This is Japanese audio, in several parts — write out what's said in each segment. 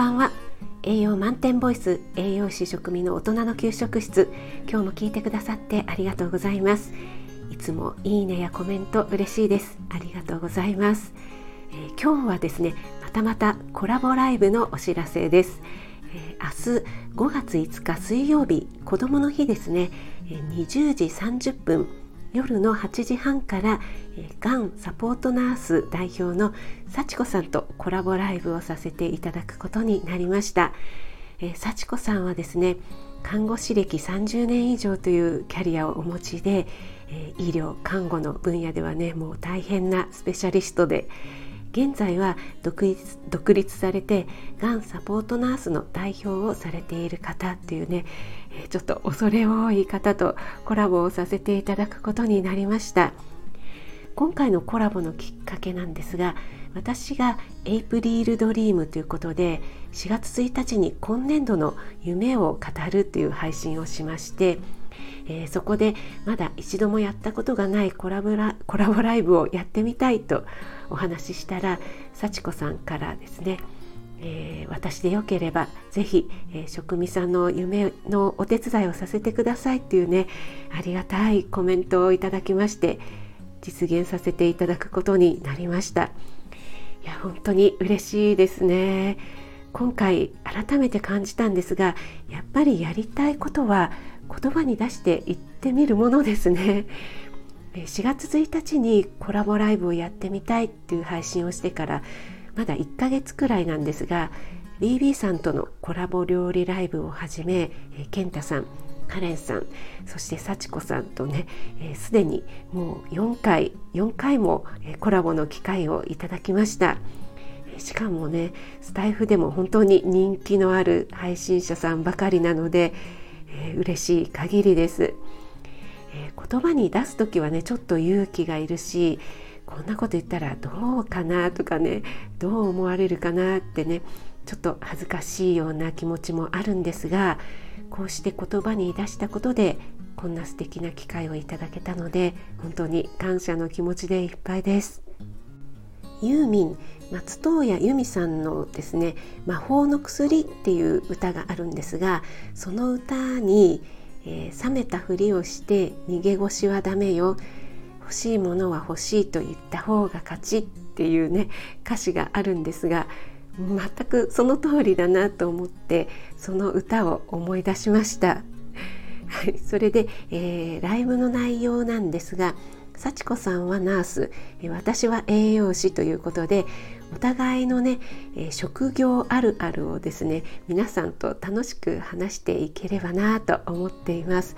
ばんは。栄養満点ボイス栄養士食味の大人の給食室。今日も聞いてくださってありがとうございます。いつもいいねやコメント嬉しいです。ありがとうございます、えー、今日はですねまたまたコラボライブのお知らせです、えー、明日5月5日水曜日子供の日ですね、えー、20時30分夜の8時半からがんサポートナース代表の幸子さんとコラボライブをさせていただくことになりました、えー、幸子さんはですね看護師歴30年以上というキャリアをお持ちで、えー、医療看護の分野ではねもう大変なスペシャリストで現在は独立独立されてがんサポートナースの代表をされている方っていうねちょっと恐れ多い方とコラボをさせていただくことになりました。今回のコラボのきっかけなんですが私がエイプリールドリームということで4月1日に今年度の夢を語るという配信をしましてえー、そこでまだ一度もやったことがないコラボラコラボライブをやってみたいとお話ししたら幸子さんからですね、えー、私でよければぜひ、えー、職味さんの夢のお手伝いをさせてくださいっていうねありがたいコメントをいただきまして実現させていただくことになりました。いや本当に嬉しいですね。今回改めて感じたんですがやっぱりやりたいことは言葉に出して言ってみるものですね。4月1日にコラボライブをやってみたいっていう配信をしてからまだ1ヶ月くらいなんですが BB さんとのコラボ料理ライブをはじめ健太さんカレンさんそして幸子さんとねすで、ー、にもう4回4回もコラボの機会をいただきました。しかもねスタイフでも本当に人気のある配信者さんばかりなのでえー、嬉しい限りです、えー、言葉に出す時はねちょっと勇気がいるしこんなこと言ったらどうかなとかねどう思われるかなってねちょっと恥ずかしいような気持ちもあるんですがこうして言葉に出したことでこんな素敵な機会をいただけたので本当に感謝の気持ちでいっぱいです。ユーミン松任谷由実さんのですね「魔法の薬」っていう歌があるんですがその歌に、えー、冷めたふりをして逃げ腰はダメよ欲しいものは欲しいと言った方が勝ちっていうね歌詞があるんですが全くその通りだなと思ってその歌を思い出しました。はい、それで、えー、ライブの内容なんですが幸子さんはナース私は栄養士ということでお互いのね職業あるあるをですね皆さんと楽しく話していければなと思っています。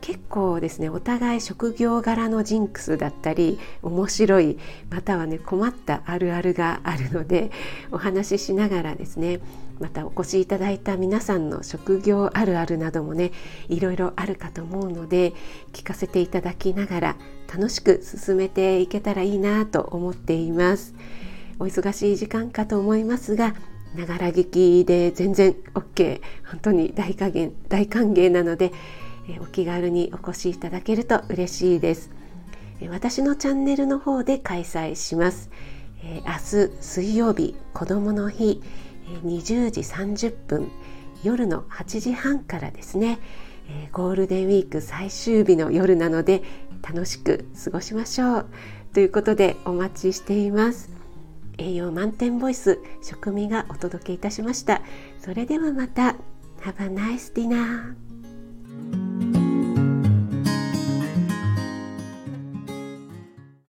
結構ですねお互い職業柄のジンクスだったり面白いまたはね困ったあるあるがあるのでお話ししながらですねまたお越しいただいた皆さんの職業あるあるなどもねいろいろあるかと思うので聞かせていただきながら楽しく進めていけたらいいなと思っています。お忙しい時間かと思いますがながら聞きで全然 OK 本当に大加減大歓迎なのでお気軽にお越しいただけると嬉しいです。私のチャンネルの方で開催します。明日水曜日子どもの日20時30分夜の8時半からですね。ゴールデンウィーク最終日の夜なので楽しく過ごしましょう。ということでお待ちしています。栄養満点ボイス食味がお届けいたしました。それではまた。Have a nice dinner